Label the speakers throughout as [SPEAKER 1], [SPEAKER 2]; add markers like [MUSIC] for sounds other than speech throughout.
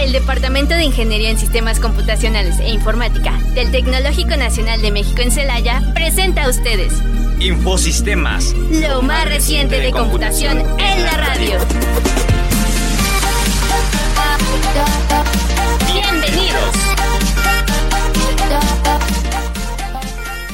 [SPEAKER 1] El Departamento de Ingeniería en Sistemas Computacionales e Informática del Tecnológico Nacional de México en Celaya presenta a ustedes
[SPEAKER 2] Infosistemas,
[SPEAKER 1] lo más reciente de computación en la radio. Bienvenidos.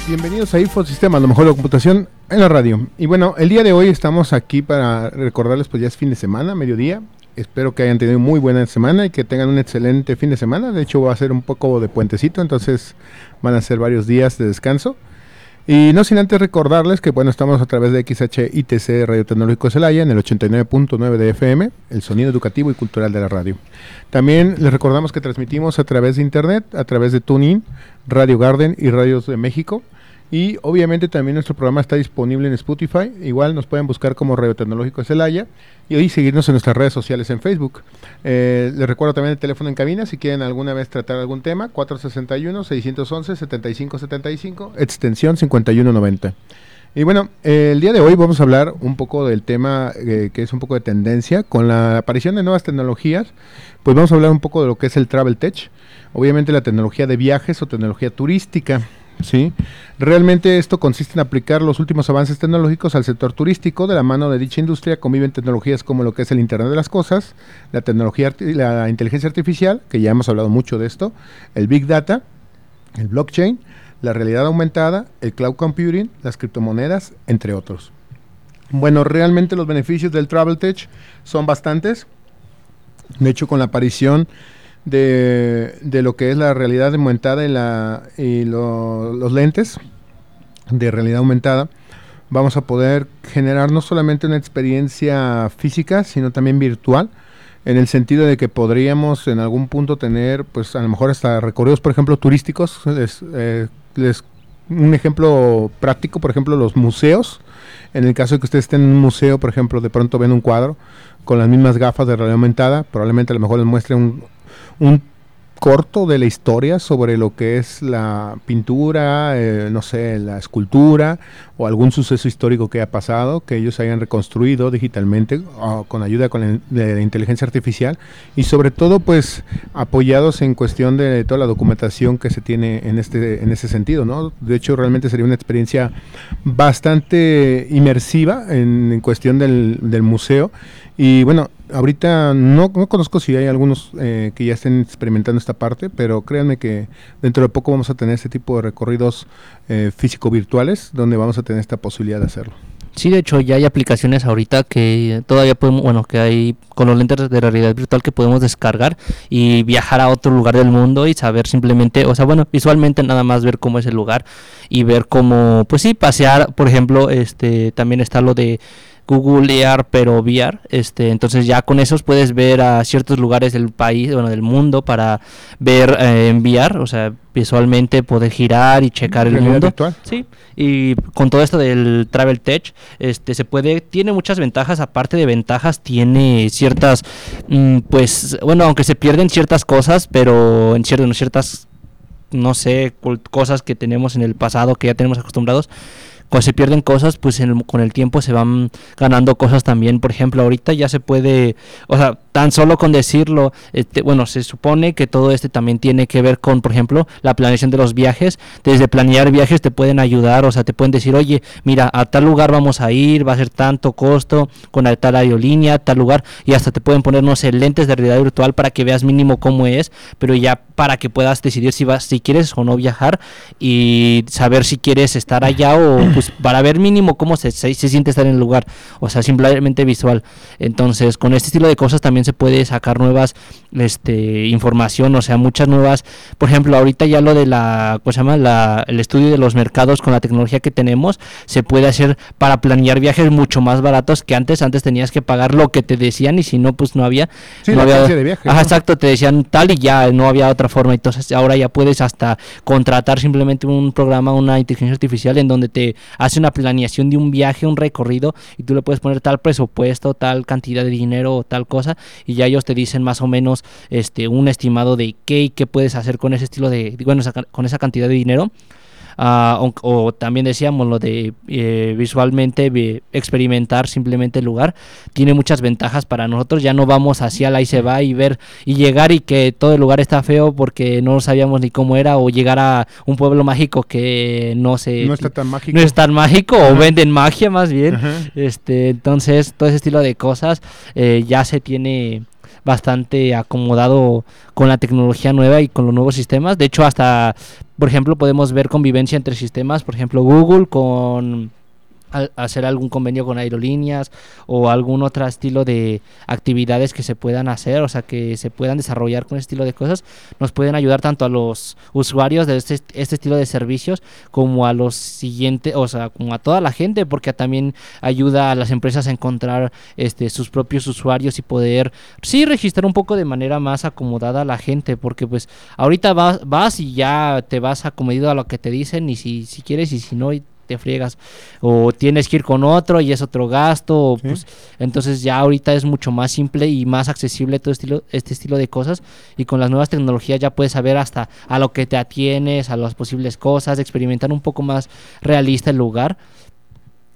[SPEAKER 3] Bienvenidos a Infosistemas, lo mejor de la computación en la radio. Y bueno, el día de hoy estamos aquí para recordarles, pues ya es fin de semana, mediodía. Espero que hayan tenido muy buena semana y que tengan un excelente fin de semana. De hecho, va a ser un poco de puentecito, entonces van a ser varios días de descanso. Y no sin antes recordarles que bueno, estamos a través de XHITC Radio Tecnológico Celaya en el 89.9 de FM, el sonido educativo y cultural de la radio. También les recordamos que transmitimos a través de internet, a través de TuneIn, Radio Garden y Radios de México. Y obviamente también nuestro programa está disponible en Spotify. Igual nos pueden buscar como Radio Tecnológico Celaya y hoy seguirnos en nuestras redes sociales en Facebook. Eh, les recuerdo también el teléfono en cabina si quieren alguna vez tratar algún tema, 461-611-7575, extensión 5190. Y bueno, eh, el día de hoy vamos a hablar un poco del tema eh, que es un poco de tendencia. Con la aparición de nuevas tecnologías, pues vamos a hablar un poco de lo que es el Travel Tech. Obviamente la tecnología de viajes o tecnología turística. ¿Sí? Realmente esto consiste en aplicar los últimos avances tecnológicos al sector turístico. De la mano de dicha industria conviven tecnologías como lo que es el Internet de las Cosas, la tecnología, la inteligencia artificial, que ya hemos hablado mucho de esto, el Big Data, el blockchain, la realidad aumentada, el cloud computing, las criptomonedas, entre otros. Bueno, realmente los beneficios del Travel Tech son bastantes. De hecho, con la aparición de, de lo que es la realidad aumentada y, la, y los lentes de realidad aumentada, vamos a poder generar no solamente una experiencia física, sino también virtual, en el sentido de que podríamos en algún punto tener, pues a lo mejor hasta recorridos, por ejemplo, turísticos. Les, eh, un ejemplo práctico, por ejemplo, los museos. En el caso de que ustedes estén en un museo, por ejemplo, de pronto ven un cuadro con las mismas gafas de realidad aumentada, probablemente a lo mejor les muestre un, un corto de la historia sobre lo que es la pintura, eh, no sé, la escultura o algún suceso histórico que ha pasado, que ellos hayan reconstruido digitalmente con ayuda con de la inteligencia artificial y sobre todo pues apoyados en cuestión de toda la documentación que se tiene en este en ese sentido, ¿no? De hecho realmente sería una experiencia bastante inmersiva en, en cuestión del, del museo y bueno, ahorita no, no conozco si hay algunos eh, que ya estén experimentando esta parte, pero créanme que dentro de poco vamos a tener este tipo de recorridos eh, físico-virtuales donde vamos a tener esta posibilidad de hacerlo.
[SPEAKER 4] Sí, de hecho ya hay aplicaciones ahorita que todavía podemos, bueno, que hay con los lentes de realidad virtual que podemos descargar y viajar a otro lugar del mundo y saber simplemente, o sea, bueno, visualmente nada más ver cómo es el lugar y ver cómo, pues sí, pasear, por ejemplo, este, también está lo de Google AR pero VR, este, entonces ya con esos puedes ver a ciertos lugares del país, bueno, del mundo para ver eh, en VR, o sea, visualmente poder girar y checar el mundo. Sí, y con todo esto del Travel Tech, este se puede tiene muchas ventajas, aparte de ventajas tiene ciertas mm, pues bueno, aunque se pierden ciertas cosas, pero en ciertas ciertas no sé, cosas que tenemos en el pasado que ya tenemos acostumbrados cuando se pierden cosas, pues con el tiempo se van ganando cosas también. Por ejemplo, ahorita ya se puede, o sea, tan solo con decirlo, este, bueno, se supone que todo este también tiene que ver con, por ejemplo, la planeación de los viajes. Desde planear viajes te pueden ayudar, o sea, te pueden decir, oye, mira, a tal lugar vamos a ir, va a ser tanto costo, con tal aerolínea, tal lugar, y hasta te pueden poner, no lentes de realidad virtual para que veas mínimo cómo es, pero ya para que puedas decidir si vas, si quieres o no viajar y saber si quieres estar allá o pues para ver mínimo cómo se, se, siente estar en el lugar, o sea, simplemente visual. Entonces, con este estilo de cosas también se puede sacar nuevas este información, o sea, muchas nuevas, por ejemplo, ahorita ya lo de la, ¿cómo se llama? La, el estudio de los mercados con la tecnología que tenemos, se puede hacer para planear viajes mucho más baratos que antes, antes tenías que pagar lo que te decían y si no, pues no había...
[SPEAKER 3] Sí,
[SPEAKER 4] no
[SPEAKER 3] había de viaje,
[SPEAKER 4] ajá, exacto, te decían tal y ya no había otra forma, entonces ahora ya puedes hasta contratar simplemente un programa, una inteligencia artificial en donde te hace una planeación de un viaje, un recorrido, y tú le puedes poner tal presupuesto, tal cantidad de dinero o tal cosa, y ya ellos te dicen más o menos este un estimado de qué y qué puedes hacer con ese estilo de, bueno, con esa cantidad de dinero. Ah, o, o también decíamos lo de eh, visualmente vi- experimentar simplemente el lugar, tiene muchas ventajas para nosotros. Ya no vamos hacia la y se va y ver y llegar y que todo el lugar está feo porque no sabíamos ni cómo era o llegar a un pueblo mágico que no se
[SPEAKER 3] no está tan mágico.
[SPEAKER 4] no es tan mágico o venden magia más bien.
[SPEAKER 3] Ajá.
[SPEAKER 4] Este, entonces, todo ese estilo de cosas eh, ya se tiene bastante acomodado con la tecnología nueva y con los nuevos sistemas. De hecho, hasta, por ejemplo, podemos ver convivencia entre sistemas. Por ejemplo, Google con hacer algún convenio con aerolíneas o algún otro estilo de actividades que se puedan hacer, o sea, que se puedan desarrollar con este estilo de cosas, nos pueden ayudar tanto a los usuarios de este, este estilo de servicios como a los siguientes, o sea, como a toda la gente, porque también ayuda a las empresas a encontrar este sus propios usuarios y poder sí registrar un poco de manera más acomodada a la gente, porque pues ahorita vas, vas y ya te vas acomedido a lo que te dicen y si, si quieres y si no y te friegas o tienes que ir con otro y es otro gasto o,
[SPEAKER 3] Sí.
[SPEAKER 4] pues entonces ya ahorita es mucho más simple y más accesible todo estilo este estilo de cosas y con las nuevas tecnologías ya puedes saber hasta a lo que te atienes a las posibles cosas experimentar un poco más realista el lugar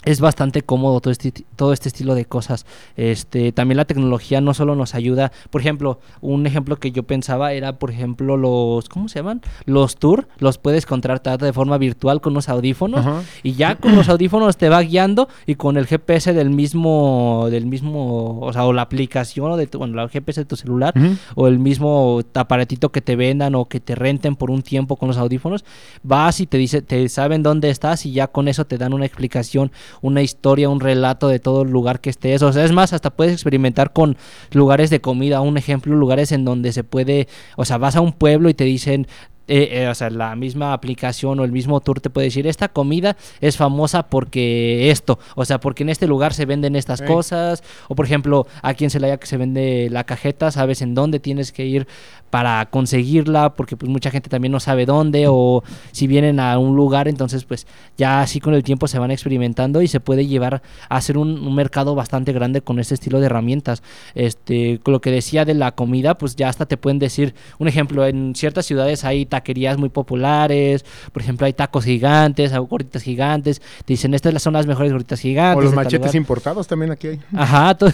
[SPEAKER 4] es bastante cómodo todo este, todo este estilo de cosas. Este, también la tecnología no solo nos ayuda, por ejemplo, un ejemplo que yo pensaba era, por ejemplo, los, ¿cómo se llaman? Los tour, los puedes contratar de forma virtual con unos audífonos
[SPEAKER 3] Ajá.
[SPEAKER 4] y ya con los audífonos te va guiando y con el GPS del mismo, del mismo, o sea, o la aplicación o de tu, bueno, la GPS de tu celular o el mismo aparatito que te vendan o que te renten por un tiempo con los audífonos, vas y te dice, te saben dónde estás y ya con eso te dan una explicación, una historia, un relato de todo el lugar que estés. O sea, es más, hasta puedes experimentar con lugares de comida, un ejemplo, lugares en donde se puede, o sea, vas a un pueblo y te dicen eh, eh, o sea, la misma aplicación o el mismo tour te puede decir, esta comida es famosa porque esto, o sea, porque en este lugar se venden estas cosas, o por ejemplo, aquí en Celaya que se vende la cajeta, sabes en dónde tienes que ir para conseguirla, porque pues mucha gente también no sabe dónde, o si vienen a un lugar, entonces pues ya así con el tiempo se van experimentando y se puede llevar a hacer un, un mercado bastante grande con este estilo de herramientas. Este, con lo que decía de la comida, pues ya hasta te pueden decir, un ejemplo, en ciertas ciudades hay taquerías muy populares, por ejemplo, hay tacos gigantes, hay gorditas gigantes, te dicen, estas son las mejores gorditas gigantes.
[SPEAKER 3] O los machetes
[SPEAKER 4] lugar".
[SPEAKER 3] importados también aquí hay.
[SPEAKER 4] Ajá, [LAUGHS] todo,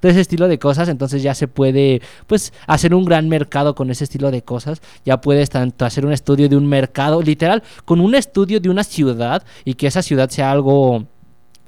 [SPEAKER 4] todo ese estilo de cosas, entonces ya se puede pues hacer un gran mercado con ese estilo de cosas, ya puedes tanto hacer un estudio de un mercado, literal, con un estudio de una ciudad y que esa ciudad sea algo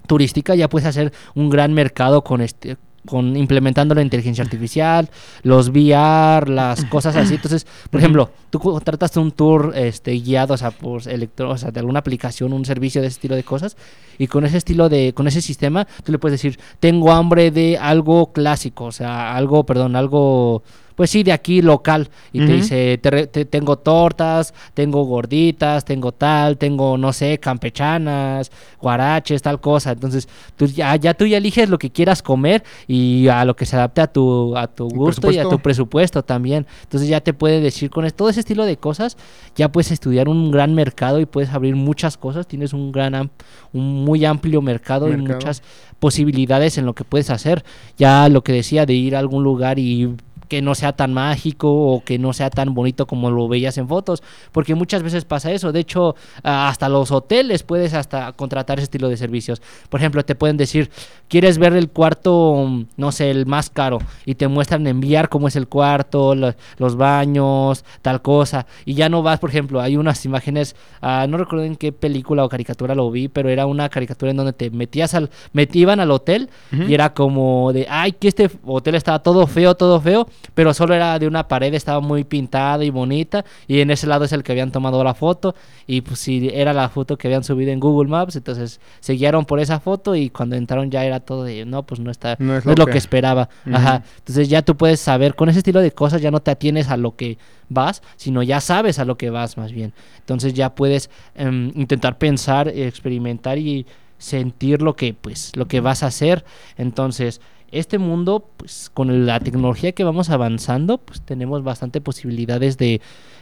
[SPEAKER 4] turística, ya puedes hacer un gran mercado con este con implementando la inteligencia artificial, los VR, las [LAUGHS] cosas así. Entonces, por ejemplo, tú contratas un tour este guiado, o sea, por electro, o sea, de alguna aplicación, un servicio de ese estilo de cosas, y con ese estilo de, con ese sistema, tú le puedes decir, tengo hambre de algo clásico, o sea, algo, perdón, algo, pues sí, de aquí local, y te dice, te te- tengo tortas, tengo gorditas, tengo tal, tengo, no sé, campechanas, guaraches, tal cosa. Entonces, tú ya, ya tú ya eliges lo que quieras comer y a lo que se adapte a tu, a tu
[SPEAKER 3] ¿Y
[SPEAKER 4] gusto y a tu
[SPEAKER 3] presupuesto?
[SPEAKER 4] también. Entonces ya te puede decir con todo ese estilo de cosas, ya puedes estudiar un gran mercado y puedes abrir muchas cosas. Tienes un gran, un muy amplio mercado, y muchas posibilidades en lo que puedes hacer. Ya lo que decía de ir a algún lugar y que no sea tan mágico o que no sea tan bonito como lo veías en fotos, porque muchas veces pasa eso. De hecho, hasta los hoteles puedes hasta contratar ese estilo de servicios. Por ejemplo, te pueden decir, ¿quieres ver el cuarto, no sé, el más caro? Y te muestran enviar cómo es el cuarto, lo- los baños, tal cosa. Y ya no vas, por ejemplo, hay unas imágenes, ah, no recuerdo en qué película o caricatura lo vi, pero era una caricatura en donde te metías al, met- iban al hotel y era como de, ay, que este hotel estaba todo feo, todo feo, pero solo era de una pared, estaba muy pintada y bonita, y en ese lado es el que habían tomado la foto, y pues si era la foto que habían subido en Google Maps, entonces se guiaron por esa foto y cuando entraron ya era todo de, no, pues no está,
[SPEAKER 3] No
[SPEAKER 4] no
[SPEAKER 3] es lo que-
[SPEAKER 4] que esperaba, ajá, entonces ya tú puedes saber, con ese estilo de cosas ya no te atienes a lo que vas, sino ya sabes a lo que vas más bien, entonces ya puedes em, intentar pensar, experimentar y sentir lo que pues lo que vas a hacer. Entonces este mundo pues con la tecnología que vamos avanzando pues tenemos bastante posibilidades de,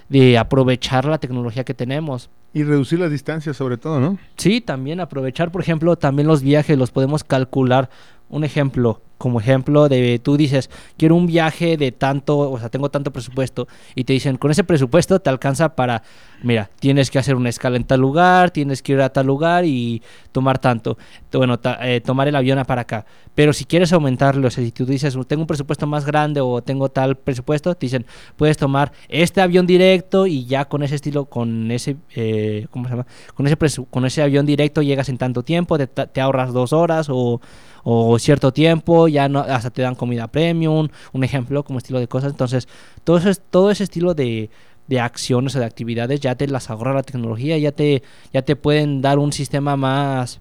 [SPEAKER 4] de aprovechar la tecnología que tenemos
[SPEAKER 3] Y reducir las distancias sobre todo, ¿no?
[SPEAKER 4] Sí, también aprovechar, por ejemplo, también los viajes los podemos calcular. Un ejemplo, como ejemplo de tú dices, quiero un viaje de tanto, o sea, tengo tanto presupuesto y te dicen, con ese presupuesto te alcanza para, mira, tienes que hacer una escala en tal lugar, tienes que ir a tal lugar y tomar tanto, bueno, eh, tomar el avión para acá. Pero si quieres aumentarlo, o sea, si tú dices, tengo un presupuesto más grande o tengo tal presupuesto, te dicen, puedes tomar este avión directo y ya con ese estilo, con ese, eh, ¿cómo se llama? Con ese, con ese avión directo llegas en tanto tiempo, te, te ahorras dos horas o o cierto tiempo, ya no, hasta te dan comida premium, un ejemplo como estilo de cosas. Entonces, todo ese, todo ese estilo de, de acciones o de actividades ya te las ahorra la tecnología, ya te, ya te pueden dar un sistema más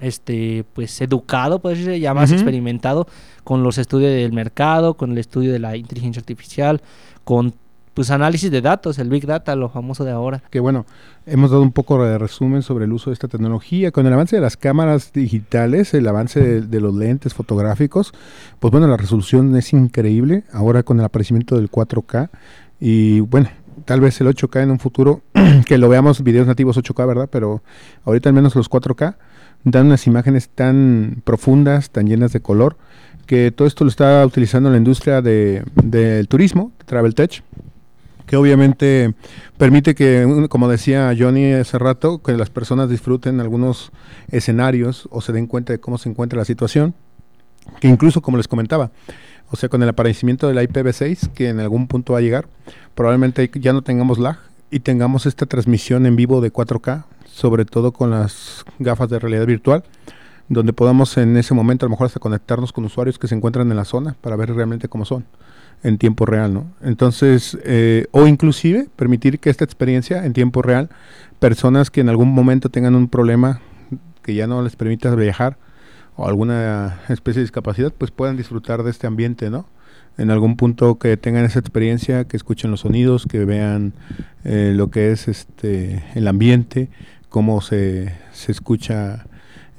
[SPEAKER 4] este pues educado, puede decirse, ya más experimentado con los estudios del mercado, con el estudio de la inteligencia artificial, con pues análisis de datos, el Big Data, lo famoso de ahora.
[SPEAKER 3] Que bueno, hemos dado un poco de resumen sobre el uso de esta tecnología. Con el avance de las cámaras digitales, el avance de, los lentes fotográficos, pues bueno, la resolución es increíble. Ahora con el aparecimiento del 4K y bueno, tal vez el 8K en un futuro, [CLEARS THROAT] que lo veamos videos nativos 8K, ¿verdad? Pero ahorita al menos los 4K dan unas imágenes tan profundas, tan llenas de color, que todo esto lo está utilizando la industria del de, turismo, Travel Tech que obviamente permite que, como decía Johnny hace rato, que las personas disfruten algunos escenarios o se den cuenta de cómo se encuentra la situación, que incluso como les comentaba, o sea, con el aparecimiento del IPv6, que en algún punto va a llegar, probablemente ya no tengamos lag y tengamos esta transmisión en vivo de 4K, sobre todo con las gafas de realidad virtual, donde podamos en ese momento a lo mejor hasta conectarnos con usuarios que se encuentran en la zona para ver realmente cómo son en tiempo real, ¿no? Entonces, eh, o inclusive permitir que esta experiencia en tiempo real, personas que en algún momento tengan un problema que ya no les permita viajar o alguna especie de discapacidad, pues puedan disfrutar de este ambiente, ¿no? En algún punto que tengan esa experiencia, que escuchen los sonidos, que vean eh, lo que es este el ambiente, cómo se, se escucha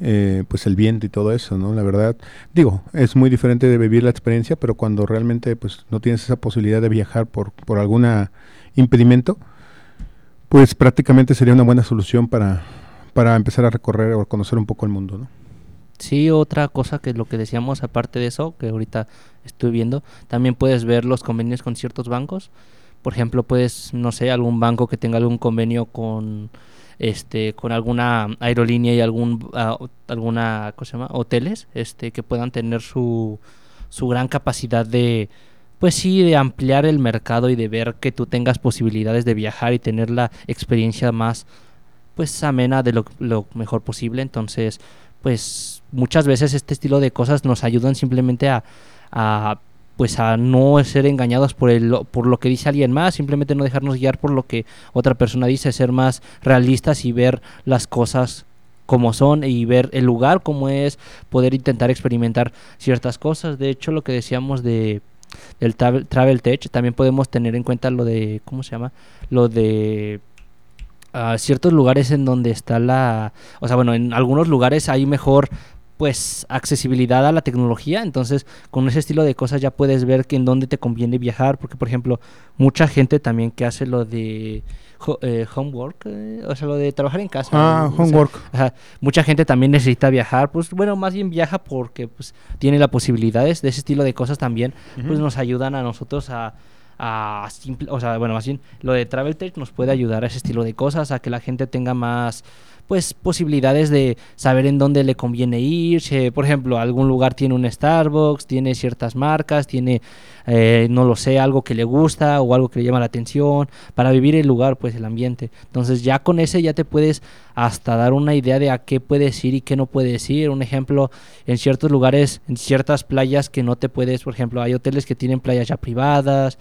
[SPEAKER 3] eh, pues el viento y todo eso, ¿no? La verdad, digo, es muy diferente de vivir la experiencia, pero cuando realmente pues no tienes esa posibilidad de viajar por, por algún impedimento, pues prácticamente sería una buena solución para, para empezar a recorrer o conocer un poco el mundo, ¿no?
[SPEAKER 4] Sí, otra cosa que lo que decíamos, aparte de eso, que ahorita estoy viendo, también puedes ver los convenios con ciertos bancos. Por ejemplo, puedes, no sé, algún banco que tenga algún convenio con este con alguna aerolínea y algún ah, alguna cosa llama? hoteles este que puedan tener su su gran capacidad de pues sí de ampliar el mercado y de ver que tú tengas posibilidades de viajar y tener la experiencia más pues amena de lo, lo mejor posible entonces pues muchas veces este estilo de cosas nos ayudan simplemente a, a pues a no ser engañados por el por lo que dice alguien más, simplemente no dejarnos guiar por lo que otra persona dice, ser más realistas y ver las cosas como son y ver el lugar como es, poder intentar experimentar ciertas cosas. De hecho, lo que decíamos de del travel, tech, también podemos tener en cuenta lo de ¿cómo se llama? Lo de ah, ciertos lugares en donde está la, o sea, bueno, en algunos lugares hay mejor pues accesibilidad a la tecnología, entonces con ese estilo de cosas ya puedes ver que en dónde te conviene viajar, porque por ejemplo, mucha gente también que hace lo de eh, homework, eh, o sea, lo de trabajar en casa.
[SPEAKER 3] Ah, homework.
[SPEAKER 4] mucha gente también necesita viajar, pues bueno, más bien viaja porque pues tiene las posibilidades de ese estilo de cosas también, pues nos ayudan a nosotros a a simple, o sea, bueno, más bien lo de Travel Tech nos puede ayudar a ese estilo de cosas, a que la gente tenga más pues posibilidades de saber en dónde le conviene ir. por ejemplo, algún lugar tiene un Starbucks, tiene ciertas marcas, tiene, eh, no lo sé, algo que le gusta o algo que le llama la atención, para vivir el lugar, pues el ambiente. Entonces ya con ese ya te puedes hasta dar una idea de a qué puedes ir y qué no puedes ir. Un ejemplo, en ciertos lugares, en ciertas playas que no te puedes, por ejemplo, hay hoteles que tienen playas ya privadas.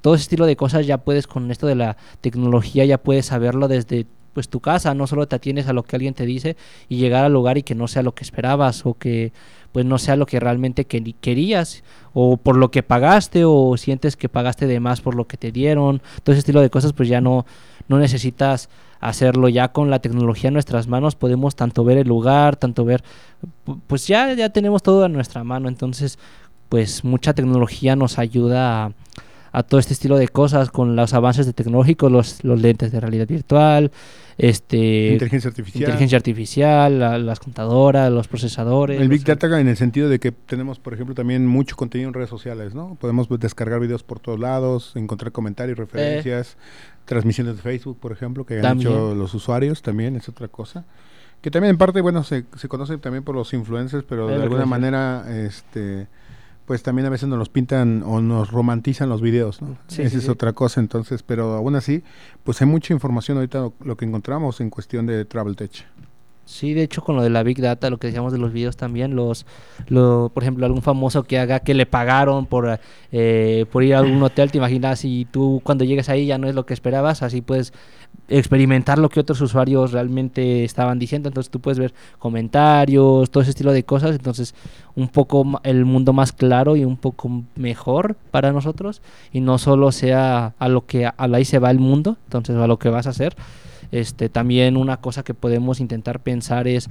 [SPEAKER 4] Todo ese estilo de cosas ya puedes con esto de la tecnología ya puedes saberlo desde pues tu casa, no solo te atienes a lo que alguien te dice y llegar al lugar y que no sea lo que esperabas o que pues no sea lo que realmente querías o por lo que pagaste o sientes que pagaste de más por lo que te dieron, todo ese estilo de cosas pues ya no no necesitas hacerlo. Ya con la tecnología en nuestras manos podemos tanto ver el lugar, tanto ver pues ya ya tenemos todo a nuestra mano, entonces pues mucha tecnología nos ayuda a a todo este estilo de cosas con los avances de tecnológicos, los, los lentes de realidad virtual, este
[SPEAKER 3] inteligencia artificial,
[SPEAKER 4] inteligencia artificial la- las computadoras, los procesadores.
[SPEAKER 3] El Big Data en el sentido de que tenemos, por ejemplo, también mucho contenido en redes sociales, ¿no? Podemos descargar videos por todos lados, encontrar comentarios, referencias, transmisiones de Facebook, por ejemplo, que han
[SPEAKER 4] También.
[SPEAKER 3] hecho los usuarios, también es otra cosa. Que también en parte, bueno, se, se conoce también por los influencers, pero
[SPEAKER 4] Es
[SPEAKER 3] de alguna manera, este pues también a veces nos los pintan o nos romantizan los videos, ¿no?
[SPEAKER 4] Sí,
[SPEAKER 3] Esa
[SPEAKER 4] sí,
[SPEAKER 3] es
[SPEAKER 4] sí.
[SPEAKER 3] otra cosa, entonces, pero aún así, pues hay mucha información ahorita lo, lo que encontramos en cuestión de Travel Tech.
[SPEAKER 4] Sí, de hecho con lo de la Big Data, lo que decíamos de los videos también, los, lo, por ejemplo, algún famoso que haga que le pagaron por, eh, por ir a algún [LAUGHS] hotel, te imaginas, y tú cuando llegues ahí ya no es lo que esperabas, así puedes experimentar lo que otros usuarios realmente estaban diciendo, entonces tú puedes ver comentarios, todo ese estilo de cosas, entonces un poco el mundo más claro y un poco mejor para nosotros. Y no solo sea a lo que a, a ahí se va el mundo, entonces a lo que vas a hacer. Este, también una cosa que podemos intentar pensar es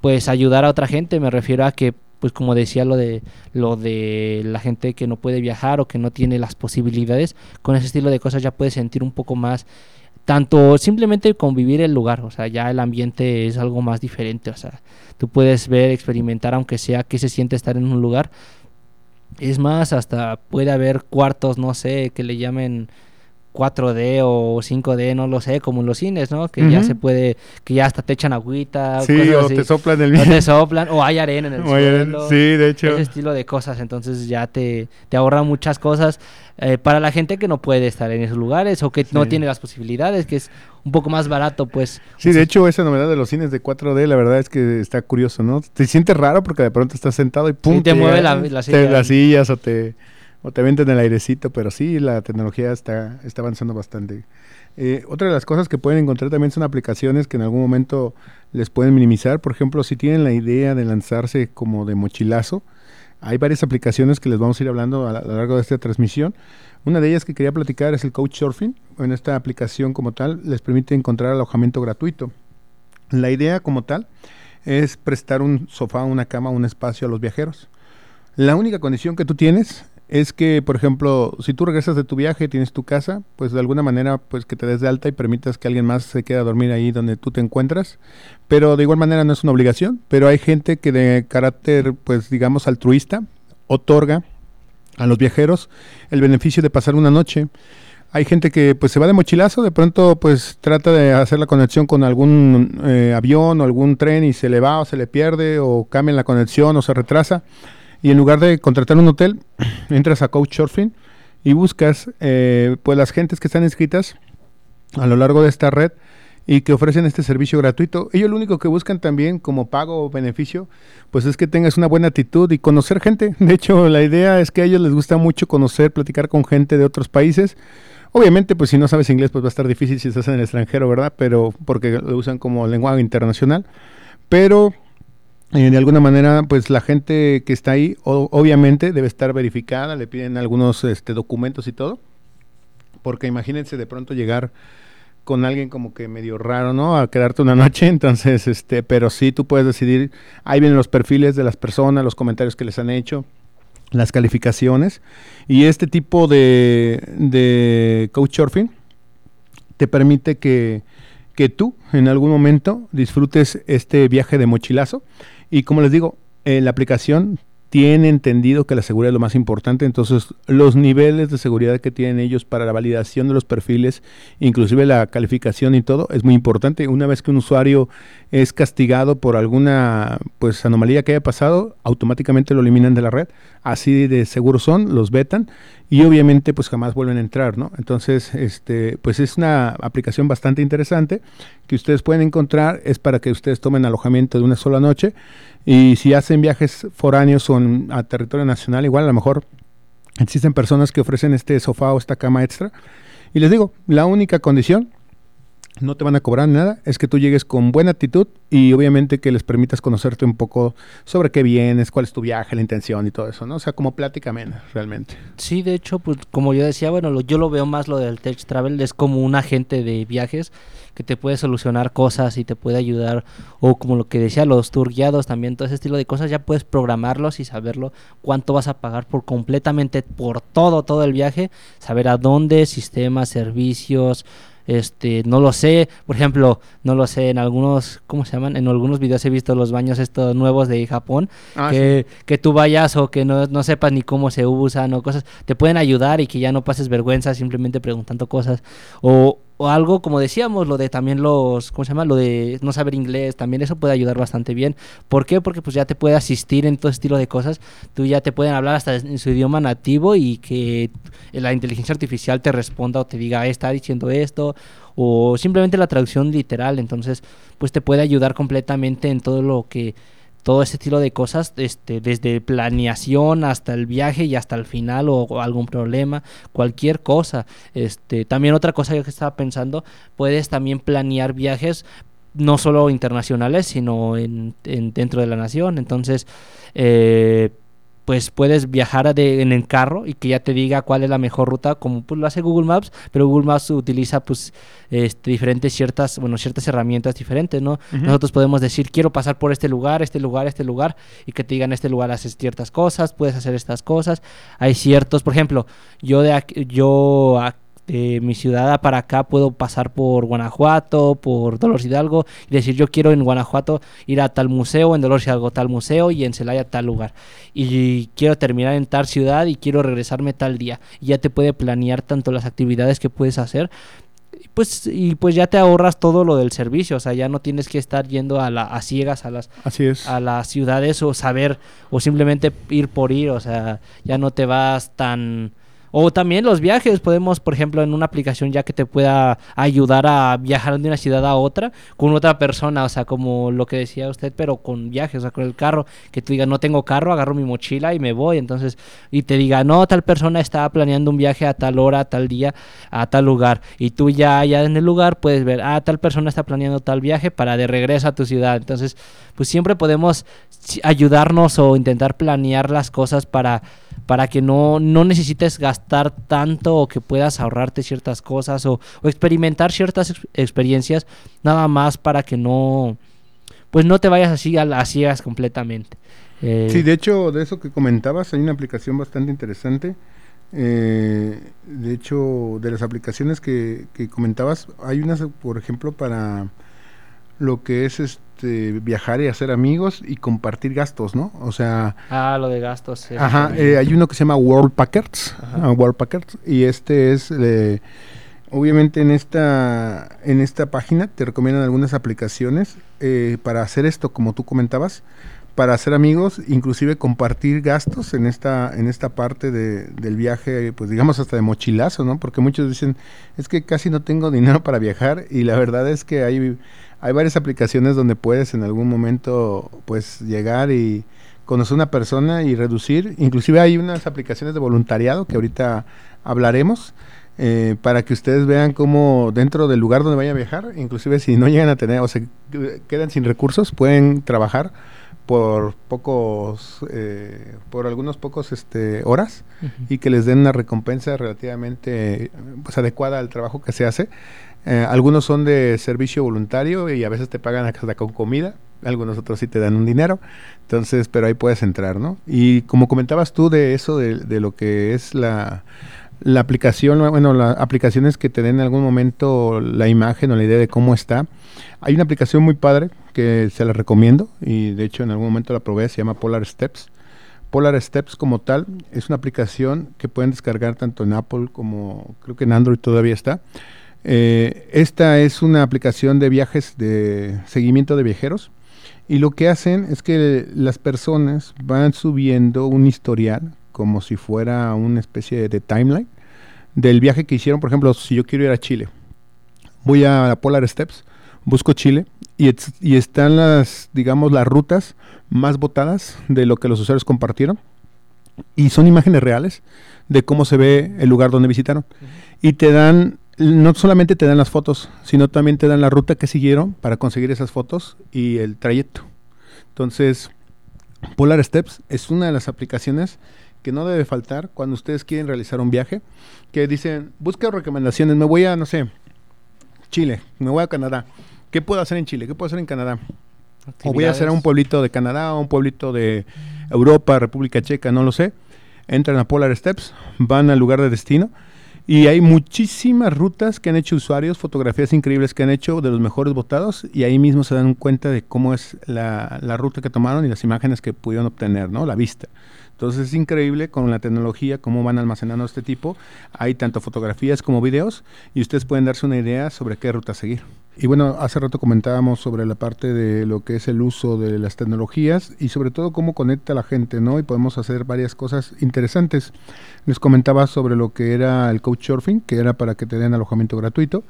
[SPEAKER 4] pues ayudar a otra gente, me refiero a que pues como decía lo de lo de la gente que no puede viajar o que no tiene las posibilidades, con ese estilo de cosas ya puedes sentir un poco más tanto simplemente convivir el lugar, o sea, ya el ambiente es algo más diferente, o sea, tú puedes ver, experimentar aunque sea qué se siente estar en un lugar. Es más, hasta puede haber cuartos, no sé, que le llamen 4D o 5D, no lo sé, como en los cines, ¿no? Que ya se puede, que ya hasta te echan agüita,
[SPEAKER 3] Sí,
[SPEAKER 4] cosas
[SPEAKER 3] o
[SPEAKER 4] así.
[SPEAKER 3] te soplan el
[SPEAKER 4] O te soplan, o hay arena en el [LAUGHS] suelo.
[SPEAKER 3] sí, de hecho.
[SPEAKER 4] Ese estilo de cosas, entonces ya te, te ahorra muchas cosas eh, para la gente que no puede estar en esos lugares o que no tiene las posibilidades, que es un poco más barato, pues.
[SPEAKER 3] Sí, de hecho, esa novedad de los cines de 4D, la verdad es que está curioso, ¿no? Te sientes raro porque de pronto estás sentado y pum,
[SPEAKER 4] Sí, te mueve la- la
[SPEAKER 3] te-
[SPEAKER 4] silla.
[SPEAKER 3] las sillas o te, o te aventan el airecito, pero sí, la tecnología está, está avanzando bastante. Eh, otra de las cosas que pueden encontrar también son aplicaciones que en algún momento les pueden minimizar. Por ejemplo, si tienen la idea de lanzarse como de mochilazo, hay varias aplicaciones que les vamos a ir hablando a, a lo largo de esta transmisión. Una de ellas que quería platicar es el Couchsurfing. En esta aplicación como tal les permite encontrar alojamiento gratuito. La idea como tal es prestar un sofá, una cama, un espacio a los viajeros. La única condición que tú tienes es que, por ejemplo, si tú regresas de tu viaje, tienes tu casa, pues de alguna manera, pues que te des de alta y permitas que alguien más se quede a dormir ahí donde tú te encuentras. Pero de igual manera no es una obligación, pero hay gente que de carácter, pues digamos, altruista, otorga a los viajeros el beneficio de pasar una noche. Hay gente que pues se va de mochilazo, de pronto pues trata de hacer la conexión con algún eh, avión o algún tren y se le va o se le pierde o cambia la conexión o se retrasa. Y en lugar de contratar un hotel, [CLEARS THROAT] entras a Couchsurfing y buscas eh, pues las gentes que están inscritas a lo largo de esta red y que ofrecen este servicio gratuito. Ellos lo único que buscan también como pago o beneficio, pues es que tengas una buena actitud y conocer gente. [LAUGHS] De hecho, la idea es que a ellos les gusta mucho conocer, platicar con gente de otros países. Obviamente, pues si no sabes inglés, pues va a estar difícil si estás en el extranjero, ¿verdad? Pero porque lo usan como lengua internacional. Pero eh, de alguna manera, pues la gente que está ahí, o- obviamente debe estar verificada, le piden algunos este, documentos y todo. Porque imagínense de pronto llegar con alguien como que medio raro, ¿no? A quedarte una noche, [LAUGHS] entonces, este, pero sí tú puedes decidir, ahí vienen los perfiles de las personas, los comentarios que les han hecho, las calificaciones, y este tipo de, de couchsurfing te permite que, que tú en algún momento disfrutes este viaje de mochilazo, y como les digo, eh, la aplicación tiene entendido que la seguridad es lo más importante, entonces los niveles de seguridad que tienen ellos para la validación de los perfiles, inclusive la calificación y todo, es muy importante. Una vez que un usuario es castigado por alguna pues anomalía que haya pasado, automáticamente lo eliminan de la red. Así de seguros son, los vetan y obviamente pues jamás vuelven a entrar, ¿no? Entonces, este, pues es una aplicación bastante interesante que ustedes pueden encontrar, es para que ustedes tomen alojamiento de una sola noche y si hacen viajes foráneos o a territorio nacional, igual a lo mejor existen personas que ofrecen este sofá o esta cama extra. Y les digo, la única condición no te van a cobrar nada, es que tú llegues con buena actitud y obviamente que les permitas conocerte un poco sobre qué vienes, cuál es tu viaje, la intención y todo eso, ¿no? O sea, como plática amena, realmente.
[SPEAKER 4] Sí, de hecho, pues como yo decía, bueno, yo lo veo más lo del Tech Travel, es como un agente de viajes que te puede solucionar cosas y te puede ayudar, o como lo que decía, los tour guiados también, todo ese estilo de cosas, ya puedes programarlos y saberlo cuánto vas a pagar por completamente, por todo, todo el viaje, saber a dónde, sistemas, servicios, este no lo sé. Por ejemplo no lo sé en algunos cómo se llaman en algunos videos he visto los baños estos nuevos de Japón ah, que, que tú vayas o que no, no sepas ni cómo se usan o cosas. Te pueden ayudar y que ya no pases vergüenza simplemente preguntando cosas. O o algo como decíamos, lo de también los, ¿cómo se llama? Lo de no saber inglés, también eso puede ayudar bastante bien. ¿Por qué? Porque pues ya te puede asistir en todo estilo de cosas, tú ya te pueden hablar hasta en su idioma nativo y que la inteligencia artificial te responda o te diga, está diciendo esto, o simplemente la traducción literal, entonces pues te puede ayudar completamente en todo lo que todo ese estilo de cosas, este, desde planeación hasta el viaje y hasta el final o, algún problema, cualquier cosa. Este, también otra cosa que estaba pensando, puedes también planear viajes no solo internacionales, sino en, en dentro de la nación. Entonces, eh, pues puedes viajar de, en el carro y que ya te diga cuál es la mejor ruta, como pues, lo hace Google Maps, pero Google Maps utiliza pues este, diferentes ciertas, bueno, ciertas herramientas diferentes, ¿no? Nosotros podemos decir, quiero pasar por este lugar, este lugar, este lugar, y que te digan, este lugar haces ciertas cosas, puedes hacer estas cosas. Hay ciertos, por ejemplo, yo de aquí, yo de mi ciudad para acá puedo pasar por Guanajuato, por Dolores Hidalgo y decir yo quiero en Guanajuato ir a tal museo, en Dolores Hidalgo tal museo y en Celaya tal lugar. Y quiero terminar en tal ciudad y quiero regresarme tal día. Y ya te puede planear tanto las actividades que puedes hacer pues y pues ya te ahorras todo lo del servicio, o sea, ya no tienes que estar yendo a, la, a ciegas a las
[SPEAKER 3] Así es.
[SPEAKER 4] a las ciudades o saber o simplemente ir por ir, o sea, ya no te vas tan o también los viajes, podemos, por ejemplo, en una aplicación ya que te pueda ayudar a viajar de una ciudad a otra con otra persona, o sea, como lo que decía usted, pero con viajes, o sea, con el carro, que tú digas, no tengo carro, agarro mi mochila y me voy, entonces, y te diga, no, tal persona está planeando un viaje a tal hora, a tal día, a tal lugar, y tú ya allá en el lugar puedes ver, ah, tal persona está planeando tal viaje para de regreso a tu ciudad, entonces, pues siempre podemos ayudarnos o intentar planear las cosas para para que no, no necesites gastar tanto o que puedas ahorrarte ciertas cosas o, experimentar ciertas experiencias nada más para que no pues no te vayas así a las ciegas completamente.
[SPEAKER 3] Eh, sí, de hecho, de eso que comentabas, hay una aplicación bastante interesante. Eh, de hecho, de las aplicaciones que, que comentabas, hay unas, por ejemplo, para lo que es este este, viajar y hacer amigos y compartir gastos, ¿no? O sea...
[SPEAKER 4] Ah, lo de gastos.
[SPEAKER 3] ajá, eh, hay uno que se llama World Packers, ah, World Packers, y este es... Eh, obviamente en esta, en esta página te recomiendan algunas aplicaciones eh, para hacer esto, como tú comentabas, para hacer amigos, inclusive compartir gastos en esta, en esta parte de, del viaje, pues digamos hasta de mochilazo, ¿no? Porque muchos dicen, es que casi no tengo dinero para viajar y la verdad es que hay hay varias aplicaciones donde puedes en algún momento pues llegar y conocer una persona y reducir. Inclusive hay unas aplicaciones de voluntariado que ahorita hablaremos eh, para que ustedes vean cómo dentro del lugar donde vayan a viajar, inclusive si no llegan a tener o se quedan sin recursos, pueden trabajar por pocos, eh, por algunos pocos este, horas y que les den una recompensa relativamente pues, adecuada al trabajo que se hace. Eh, algunos son de servicio voluntario y a veces te pagan hasta con comida, algunos otros sí te dan un dinero, entonces, pero ahí puedes entrar, ¿no? Y como comentabas tú de eso, de, lo que es la, la aplicación, bueno, las aplicaciones que te den en algún momento la imagen o la idea de cómo está. Hay una aplicación muy padre que se la recomiendo y de hecho en algún momento la probé, se llama Polar Steps. Polar Steps como tal es una aplicación que pueden descargar tanto en Apple como creo que en Android todavía está eh, esta es una aplicación de viajes de seguimiento de viajeros y lo que hacen es que las personas van subiendo un historial como si fuera una especie de timeline del viaje que hicieron. Por ejemplo, si yo quiero ir a Chile, voy a Polar Steps, busco Chile y, y están las, digamos, las rutas más votadas de lo que los usuarios compartieron y son imágenes reales de cómo se ve el lugar donde visitaron. Y te dan no solamente te dan las fotos, sino también te dan la ruta que siguieron para conseguir esas fotos y el trayecto. Entonces, Polar Steps es una de las aplicaciones que no debe faltar cuando ustedes quieren realizar un viaje, que dicen, busca recomendaciones, me voy a, no sé, Chile, me voy a Canadá. ¿Qué puedo hacer en Chile? ¿Qué puedo hacer en Canadá? O voy a hacer a un pueblito de Canadá, o un pueblito de Europa, República Checa, no lo sé. Entran a Polar Steps, van al lugar de destino y hay muchísimas rutas que han hecho usuarios, fotografías increíbles que han hecho de los mejores votados y ahí mismo se dan cuenta de cómo es la, la ruta que tomaron y las imágenes que pudieron obtener, ¿no? La vista. Entonces es increíble con la tecnología cómo van almacenando este tipo. Hay tanto fotografías como videos y ustedes pueden darse una idea sobre qué ruta seguir. Y bueno, hace rato comentábamos sobre la parte de lo que es el uso de las tecnologías y sobre todo cómo conecta a la gente, ¿no? Y podemos hacer varias cosas interesantes. Les comentaba sobre lo que era el Couchsurfing, que era para que te den alojamiento gratuito.